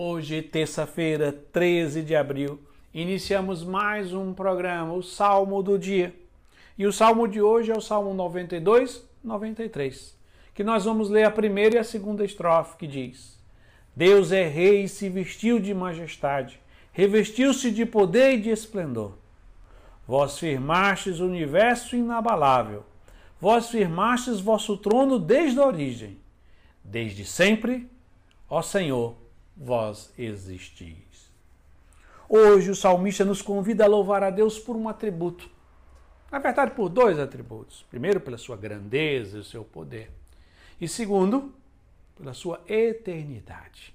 Hoje, terça-feira, 13 de abril, iniciamos mais um programa, o Salmo do Dia. E o salmo de hoje é o Salmo 92, 93, que nós vamos ler a primeira e a segunda estrofe, que diz: Deus é rei e se vestiu de majestade, revestiu-se de poder e de esplendor. Vós firmastes o universo inabalável, vós firmastes vosso trono desde a origem. Desde sempre, ó Senhor, vós existis. Hoje o salmista nos convida a louvar a Deus por um atributo. Na verdade, por dois atributos. Primeiro, pela sua grandeza e o seu poder. E segundo, pela sua eternidade.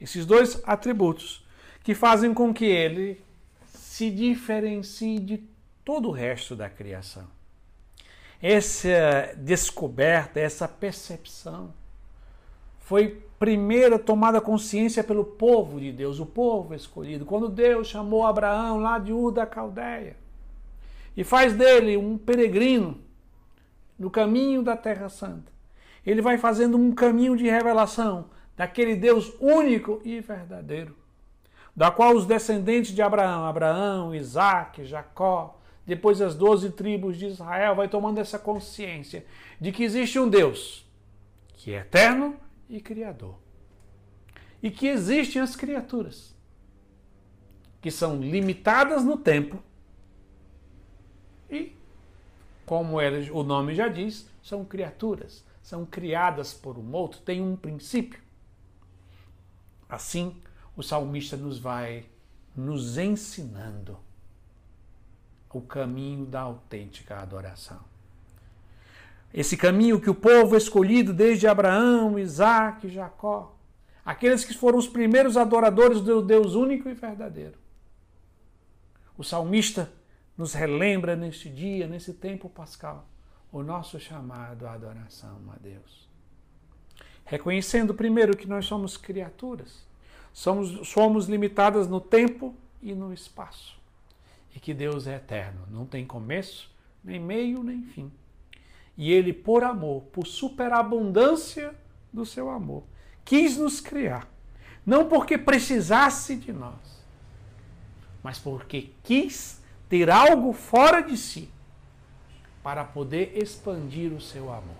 Esses dois atributos que fazem com que ele se diferencie de todo o resto da criação. Essa descoberta, essa percepção foi primeira tomada consciência pelo povo de Deus, o povo escolhido, quando Deus chamou Abraão lá de Ur da Caldeia e faz dele um peregrino no caminho da Terra Santa. Ele vai fazendo um caminho de revelação daquele Deus único e verdadeiro, da qual os descendentes de Abraão, Abraão, Isaac, Jacó, depois as doze tribos de Israel, vai tomando essa consciência de que existe um Deus que é eterno e Criador. E que existem as criaturas, que são limitadas no tempo e, como o nome já diz, são criaturas, são criadas por um outro, têm um princípio. Assim, o salmista nos vai nos ensinando o caminho da autêntica adoração. Esse caminho que o povo escolhido desde Abraão, Isaac, Jacó, aqueles que foram os primeiros adoradores do Deus único e verdadeiro. O salmista nos relembra neste dia, nesse tempo pascal, o nosso chamado à adoração a Deus. Reconhecendo primeiro que nós somos criaturas, somos, somos limitadas no tempo e no espaço, e que Deus é eterno, não tem começo, nem meio, nem fim e ele, por amor, por superabundância do seu amor, quis nos criar. Não porque precisasse de nós, mas porque quis ter algo fora de si para poder expandir o seu amor,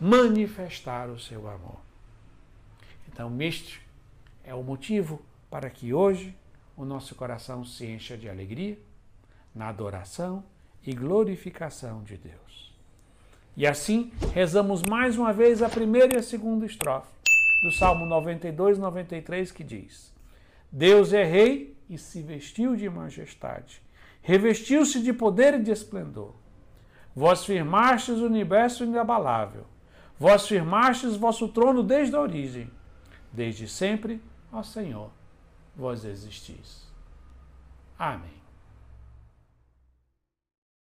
manifestar o seu amor. Então, este é o motivo para que hoje o nosso coração se encha de alegria na adoração e glorificação de Deus. E assim rezamos mais uma vez a primeira e a segunda estrofe do Salmo 92, 93, que diz: Deus é rei e se vestiu de majestade, revestiu-se de poder e de esplendor. Vós firmastes o universo inabalável, vós firmastes vosso trono desde a origem. Desde sempre, ó Senhor, vós existis. Amém.